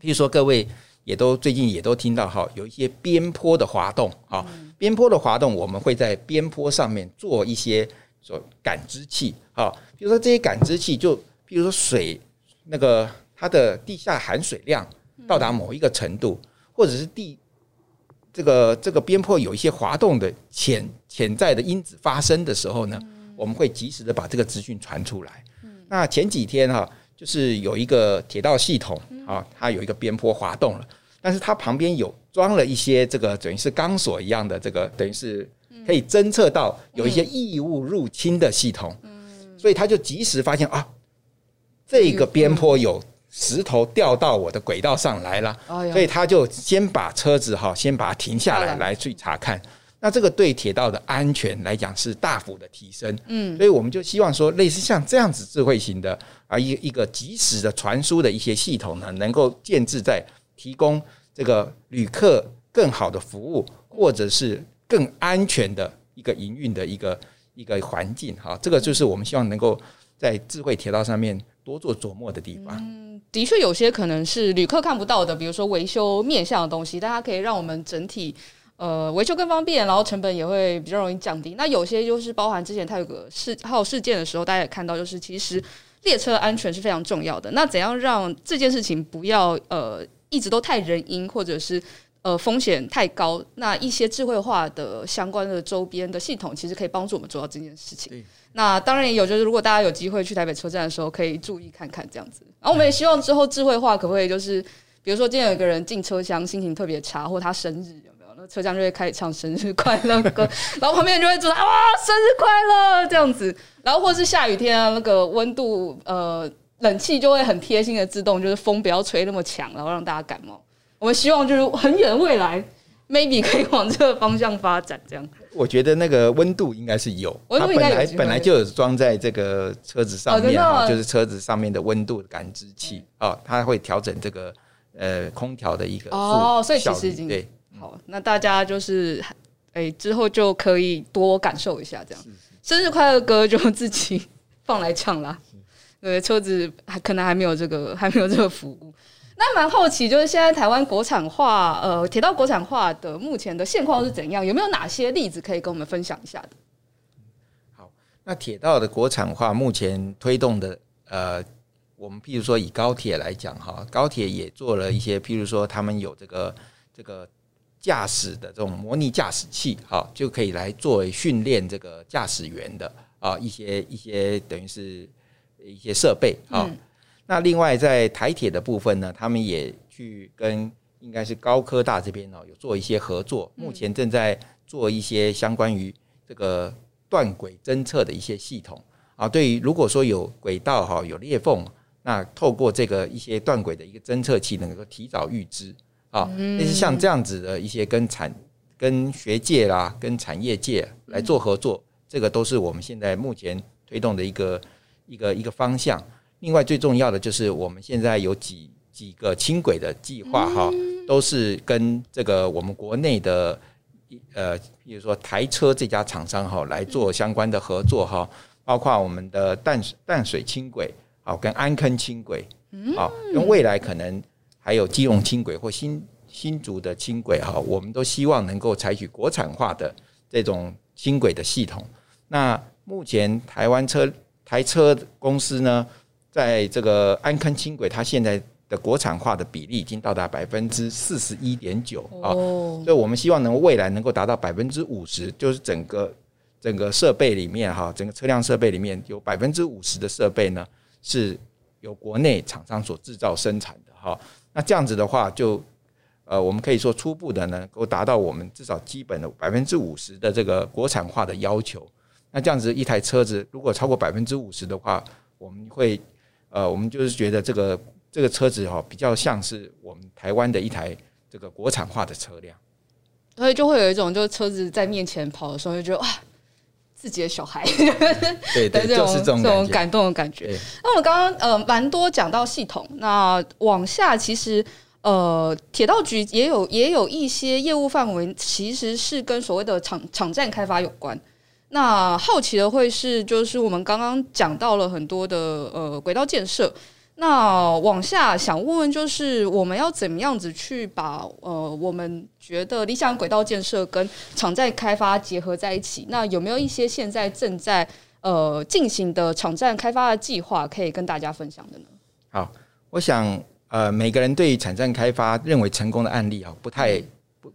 譬如说，各位也都最近也都听到哈，有一些边坡的滑动啊，边坡的滑动，我们会在边坡上面做一些所感知器啊，比如说这些感知器，就比如说水那个它的地下含水量到达某一个程度，或者是地这个这个边坡有一些滑动的潜潜在的因子发生的时候呢，我们会及时的把这个资讯传出来。那前几天哈，就是有一个铁道系统啊，它有一个边坡滑动了。但是它旁边有装了一些这个等于是钢索一样的这个，等于是可以侦测到有一些异物入侵的系统，所以他就及时发现啊，这个边坡有石头掉到我的轨道上来了，所以他就先把车子哈先把它停下来来去查看，那这个对铁道的安全来讲是大幅的提升，嗯，所以我们就希望说类似像这样子智慧型的啊一一个及时的传输的一些系统呢，能够建置在。提供这个旅客更好的服务，或者是更安全的一个营运的一个一个环境，哈，这个就是我们希望能够在智慧铁道上面多做琢磨的地方。嗯，的确有些可能是旅客看不到的，比如说维修面向的东西，但它可以让我们整体呃维修更方便，然后成本也会比较容易降低。那有些就是包含之前它有个事号事件的时候，大家也看到，就是其实列车安全是非常重要的。那怎样让这件事情不要呃？一直都太人因，或者是呃风险太高，那一些智慧化的相关的周边的系统，其实可以帮助我们做到这件事情。那当然也有，就是如果大家有机会去台北车站的时候，可以注意看看这样子。然后我们也希望之后智慧化可不可以就是，比如说今天有一个人进车厢心情特别差，或他生日有没有？那车厢就会开始唱生日快乐歌，然后旁边人就会说啊生日快乐这样子。然后或是下雨天啊，那个温度呃。冷气就会很贴心的自动，就是风不要吹那么强，然后让大家感冒。我们希望就是很远的未来，maybe 可以往这个方向发展。这样，我觉得那个温度应该是有，它本来本来就有装在这个车子上面，就是车子上面的温度感知器啊，它会调整这个呃空调的一个哦，所以其实已经对好。那大家就是哎之后就可以多感受一下这样，生日快乐歌就自己放来唱啦。对，车子还可能还没有这个，还没有这个服务。那蛮好奇，就是现在台湾国产化，呃，铁道国产化的目前的现况是怎样？有没有哪些例子可以跟我们分享一下的？好，那铁道的国产化目前推动的，呃，我们譬如说以高铁来讲，哈，高铁也做了一些，譬如说他们有这个这个驾驶的这种模拟驾驶器，哈，就可以来作为训练这个驾驶员的啊一些一些等于是。一些设备啊，嗯、那另外在台铁的部分呢，他们也去跟应该是高科大这边哦，有做一些合作，目前正在做一些相关于这个断轨侦测的一些系统啊。对于如果说有轨道哈有裂缝，那透过这个一些断轨的一个侦测器，能够提早预知啊。但是像这样子的一些跟产、跟学界啦、跟产业界来做合作，这个都是我们现在目前推动的一个。一个一个方向，另外最重要的就是我们现在有几几个轻轨的计划哈，都是跟这个我们国内的呃，比如说台车这家厂商哈来做相关的合作哈，包括我们的淡水淡水轻轨好，跟安坑轻轨好，跟未来可能还有基隆轻轨或新新竹的轻轨哈，我们都希望能够采取国产化的这种轻轨的系统。那目前台湾车。台车公司呢，在这个安坑轻轨，它现在的国产化的比例已经到达百分之四十一点九啊，所以我们希望能未来能够达到百分之五十，就是整个整个设备里面哈，整个车辆设备里面有百分之五十的设备呢是由国内厂商所制造生产的哈。那这样子的话，就呃，我们可以说初步的呢，能够达到我们至少基本的百分之五十的这个国产化的要求。那这样子一台车子如果超过百分之五十的话，我们会呃，我们就是觉得这个这个车子哈，比较像是我们台湾的一台这个国产化的车辆，所以就会有一种就是车子在面前跑的时候，就觉得哇，自己的小孩，对对，就是这种这种感动的感觉。那我们刚刚呃蛮多讲到系统，那往下其实呃铁道局也有也有一些业务范围，其实是跟所谓的场场站开发有关。那好奇的会是，就是我们刚刚讲到了很多的呃轨道建设，那往下想问问，就是我们要怎么样子去把呃，我们觉得理想轨道建设跟场站开发结合在一起？那有没有一些现在正在呃进行的场站开发的计划可以跟大家分享的呢？好，我想呃，每个人对于场站开发认为成功的案例啊，不太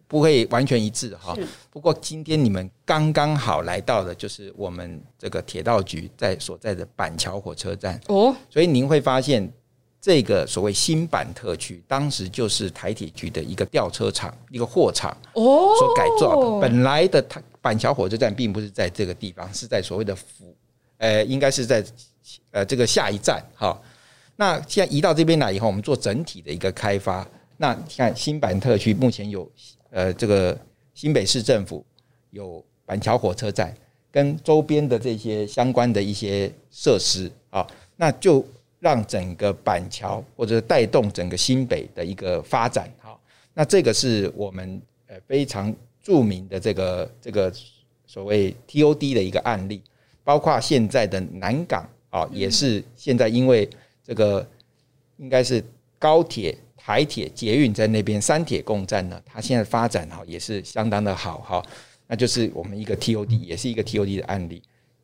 不不会完全一致哈。不过今天你们刚刚好来到的就是我们这个铁道局在所在的板桥火车站哦，所以您会发现。这个所谓新板特区，当时就是台铁局的一个吊车厂、一个货场哦所改造的。本来的台板桥火车站并不是在这个地方，是在所谓的府，呃，应该是在呃这个下一站。哈，那现在移到这边来以后，我们做整体的一个开发。那你看新板特区目前有呃这个新北市政府有板桥火车站跟周边的这些相关的一些设施啊，那就。让整个板桥或者带动整个新北的一个发展，好，那这个是我们呃非常著名的这个这个所谓 TOD 的一个案例，包括现在的南港啊，也是现在因为这个应该是高铁、台铁、捷运在那边三铁共站呢，它现在发展哈也是相当的好哈，那就是我们一个 TOD，也是一个 TOD 的案例。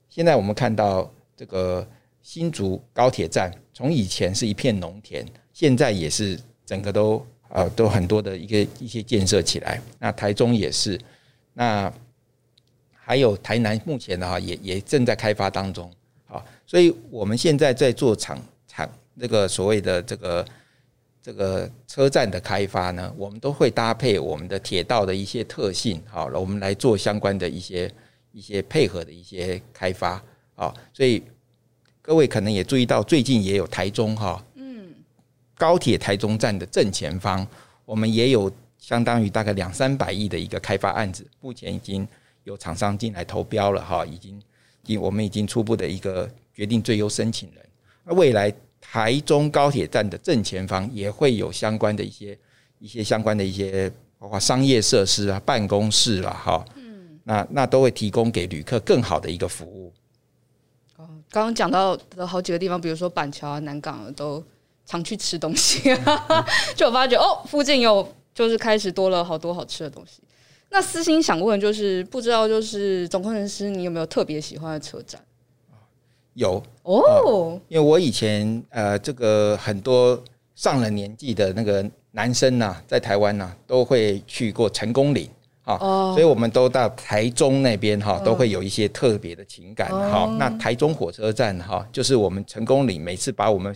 现在我们看到这个。新竹高铁站从以前是一片农田，现在也是整个都呃都很多的一个一些建设起来。那台中也是，那还有台南目前的话也也正在开发当中啊。所以我们现在在做场场这个所谓的这个这个车站的开发呢，我们都会搭配我们的铁道的一些特性，好了，我们来做相关的一些一些配合的一些开发啊，所以。各位可能也注意到，最近也有台中哈，嗯，高铁台中站的正前方，我们也有相当于大概两三百亿的一个开发案子，目前已经有厂商进来投标了哈，已经已，我们已经初步的一个决定最优申请人。那未来台中高铁站的正前方也会有相关的一些一些相关的一些包括商业设施啊、办公室啦哈，嗯，那那都会提供给旅客更好的一个服务。哦刚刚讲到的好几个地方，比如说板桥啊、南港都常去吃东西，就我发觉哦，附近有就是开始多了好多好吃的东西。那私心想问，就是不知道就是总工程师，你有没有特别喜欢的车站？有哦，因为我以前呃，这个很多上了年纪的那个男生呐、啊，在台湾呐、啊，都会去过成功岭。哦，所以我们都到台中那边哈，都会有一些特别的情感哈。那台中火车站哈，就是我们成功岭每次把我们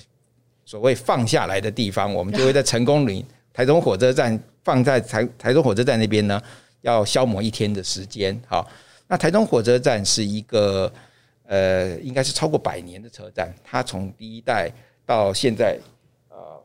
所谓放下来的地方，我们就会在成功岭台中火车站放在台台中火车站那边呢，要消磨一天的时间。好，那台中火车站是一个呃，应该是超过百年的车站，它从第一代到现在，呃，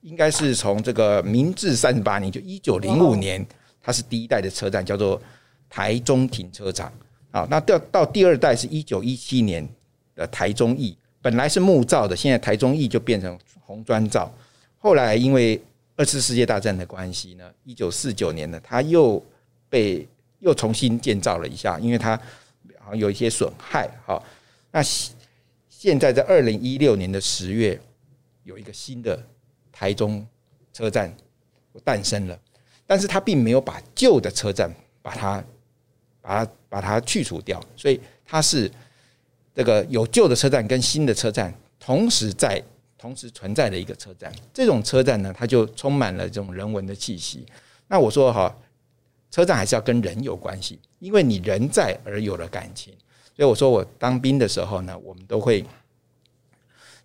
应该是从这个明治三十八年，就一九零五年。它是第一代的车站，叫做台中停车场。啊，那到到第二代是一九一七年的台中驿，本来是木造的，现在台中驿就变成红砖造。后来因为二次世界大战的关系呢，一九四九年呢，它又被又重新建造了一下，因为它好像有一些损害。哈，那现在在二零一六年的十月，有一个新的台中车站诞生了。但是它并没有把旧的车站把它把它把它去除掉，所以它是这个有旧的车站跟新的车站同时在同时存在的一个车站。这种车站呢，它就充满了这种人文的气息。那我说哈，车站还是要跟人有关系，因为你人在而有了感情。所以我说我当兵的时候呢，我们都会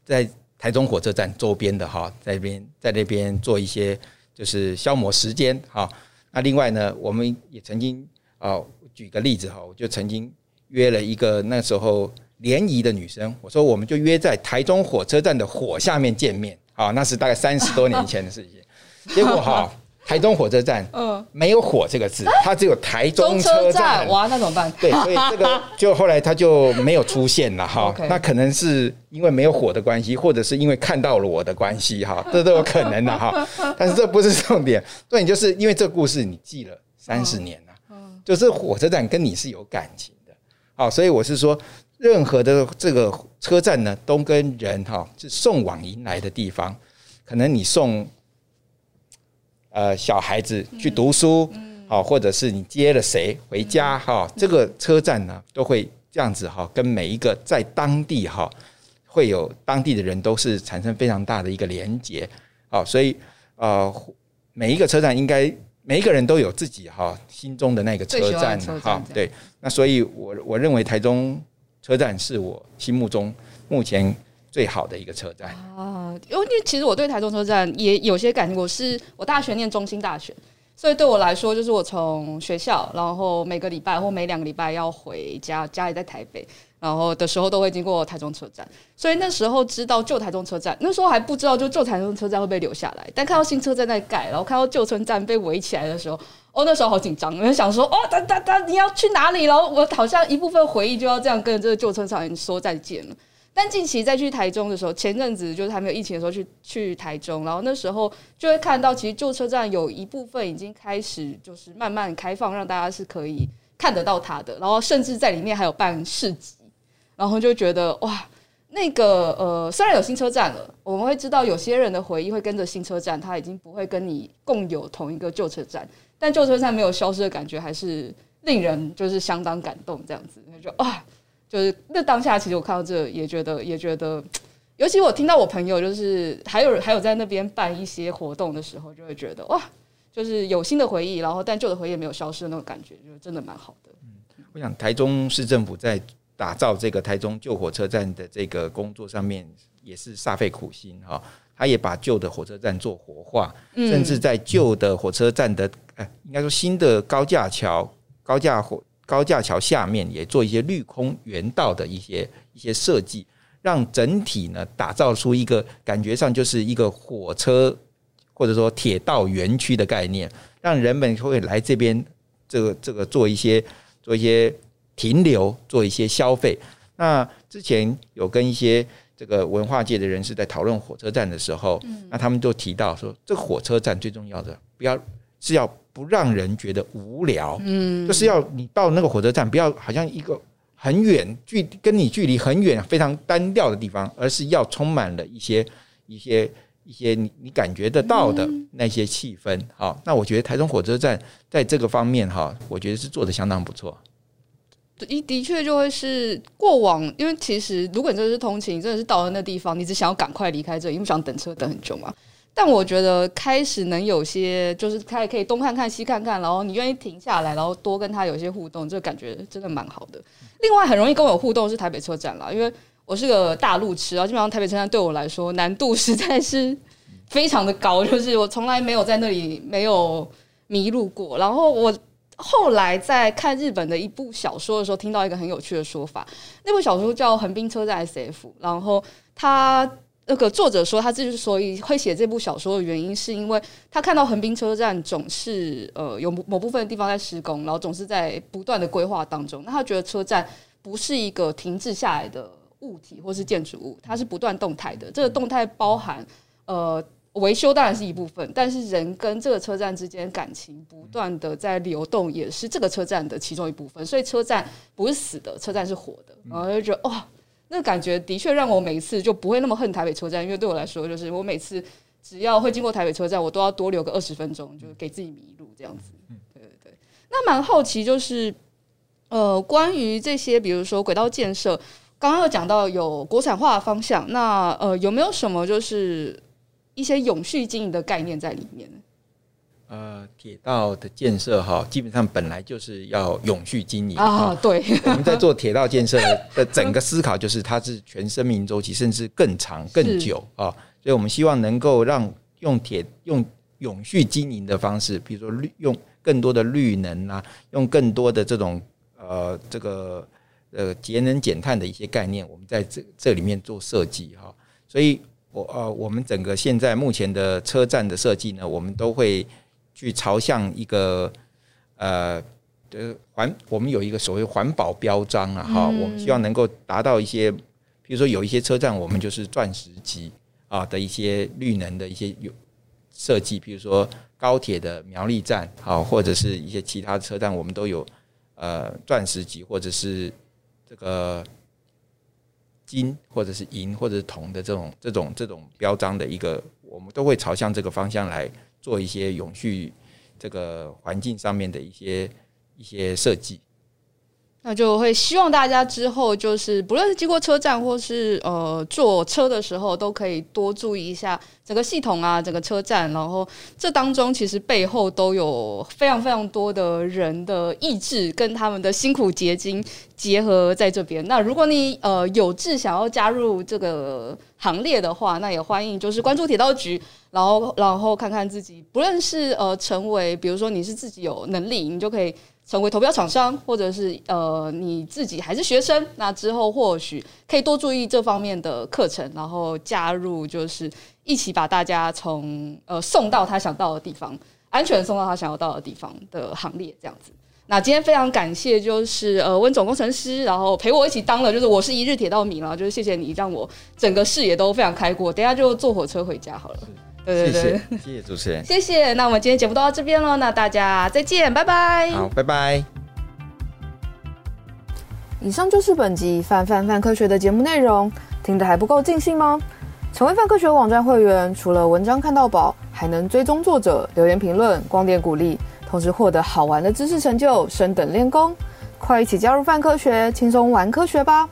在台中火车站周边的哈，在那边在那边做一些。就是消磨时间哈，那另外呢，我们也曾经啊，举个例子哈，我就曾经约了一个那时候联谊的女生，我说我们就约在台中火车站的火下面见面，啊，那是大概三十多年前的事情，结果哈。台中火车站，嗯，没有“火”这个字，它只有台中车站。哇，那怎么办？对，所以这个 就后来它就没有出现了哈。那可能是因为没有火的关系，或者是因为看到了我的关系哈，这都有可能的哈。但是这不是重点，重点就是因为这个故事你记了三十年了，嗯就是火车站跟你是有感情的好，所以我是说，任何的这个车站呢，都跟人哈是送往迎来的地方。可能你送呃小孩子去读书，好，或者是你接了谁回家哈，这个车站呢都会这样子哈，跟每一个在当地哈会有当地的人都是产生非常大的一个连接。好，所以呃每一个车站应该每一个人都有自己哈心中的那个车站哈，对。那所以我我认为台中车站是我心目中目前。最好的一个车站啊，因为其实我对台中车站也有些感觉。我是我大学念中兴大学，所以对我来说，就是我从学校，然后每个礼拜或每两个礼拜要回家，家里在台北，然后的时候都会经过台中车站。所以那时候知道旧台中车站，那时候还不知道就旧台中车站会被留下来。但看到新车站在盖，然后看到旧车站被围起来的时候，哦，那时候好紧张，我就想说，哦，哒哒哒，你要去哪里？然后我好像一部分回忆就要这样跟这个旧车站说再见了。但近期再去台中的时候，前阵子就是还没有疫情的时候去去台中，然后那时候就会看到，其实旧车站有一部分已经开始就是慢慢开放，让大家是可以看得到它的，然后甚至在里面还有办市集，然后就觉得哇，那个呃，虽然有新车站了，我们会知道有些人的回忆会跟着新车站，他已经不会跟你共有同一个旧车站，但旧车站没有消失的感觉还是令人就是相当感动，这样子就哇。就是那当下，其实我看到这也觉得也觉得，尤其我听到我朋友就是还有还有在那边办一些活动的时候，就会觉得哇，就是有新的回忆，然后但旧的回忆也没有消失的那种感觉，就真的蛮好的。嗯，我想台中市政府在打造这个台中旧火车站的这个工作上面也是煞费苦心哈，他也把旧的火车站做活化，甚至在旧的火车站的呃，应该说新的高架桥高架火。高架桥下面也做一些绿空原道的一些一些设计，让整体呢打造出一个感觉上就是一个火车或者说铁道园区的概念，让人们会来这边这个这个做一些做一些停留，做一些消费。那之前有跟一些这个文化界的人士在讨论火车站的时候，那他们就提到说，这个火车站最重要的不要是要。不让人觉得无聊，嗯，就是要你到那个火车站，不要好像一个很远距跟你距离很远、非常单调的地方，而是要充满了一些一些一些你你感觉得到的那些气氛。好，那我觉得台中火车站在这个方面哈，我觉得是做的相当不错。一的确就会是过往，因为其实如果你真的是通勤，真的是到了那地方，你只想要赶快离开这里，因为不想等车等很久嘛。但我觉得开始能有些，就是他也可以东看看西看看，然后你愿意停下来，然后多跟他有些互动，这感觉真的蛮好的。另外，很容易跟我互动是台北车站啦，因为我是个大路痴，然后基本上台北车站对我来说难度实在是非常的高，就是我从来没有在那里没有迷路过。然后我后来在看日本的一部小说的时候，听到一个很有趣的说法，那部小说叫《横滨车站 SF》，然后他。那个作者说，他之所以会写这部小说的原因，是因为他看到横滨车站总是呃有某部分的地方在施工，然后总是在不断的规划当中。那他觉得车站不是一个停滞下来的物体或是建筑物，它是不断动态的。这个动态包含呃维修当然是一部分，但是人跟这个车站之间感情不断的在流动，也是这个车站的其中一部分。所以车站不是死的，车站是活的。然后就觉得哇。那感觉的确让我每一次就不会那么恨台北车站，因为对我来说，就是我每次只要会经过台北车站，我都要多留个二十分钟，就是给自己迷路这样子。对对对。那蛮好奇，就是呃，关于这些，比如说轨道建设，刚刚有讲到有国产化的方向，那呃，有没有什么就是一些永续经营的概念在里面？呃，铁道的建设哈，基本上本来就是要永续经营啊。对，我们在做铁道建设的整个思考，就是它是全生命周期，甚至更长、更久啊。所以我们希望能够让用铁用永续经营的方式，比如说绿用更多的绿能啊，用更多的这种呃这个呃节能减碳的一些概念，我们在这这里面做设计哈。所以我呃我们整个现在目前的车站的设计呢，我们都会。去朝向一个呃呃环，我们有一个所谓环保标章啊，哈，我们希望能够达到一些，比如说有一些车站，我们就是钻石级啊的一些绿能的一些有设计，比如说高铁的苗栗站，啊，或者是一些其他车站，我们都有呃钻石级或者是这个金或者是银或者是铜的这种这种这种标章的一个，我们都会朝向这个方向来做一些永续这个环境上面的一些一些设计。那就会希望大家之后就是不论是经过车站或是呃坐车的时候，都可以多注意一下整个系统啊，整个车站。然后这当中其实背后都有非常非常多的人的意志跟他们的辛苦结晶结合在这边。那如果你呃有志想要加入这个行列的话，那也欢迎就是关注铁道局，然后然后看看自己不论是呃成为，比如说你是自己有能力，你就可以。成为投标厂商，或者是呃你自己还是学生，那之后或许可以多注意这方面的课程，然后加入就是一起把大家从呃送到他想到的地方，安全送到他想要到的地方的行列这样子。那今天非常感谢就是呃温总工程师，然后陪我一起当了就是我是一日铁道迷了，就是谢谢你让我整个视野都非常开阔。等下就坐火车回家好了。对对对，谢谢，谢谢主持人，谢谢。那我们今天节目都到这边了，那大家再见，拜拜。好，拜拜。以上就是本集范范范科学的节目内容，听得还不够尽兴吗？成为范科学网站会员，除了文章看到宝，还能追踪作者、留言评论、光点鼓励，同时获得好玩的知识成就、升等练功。快一起加入范科学，轻松玩科学吧！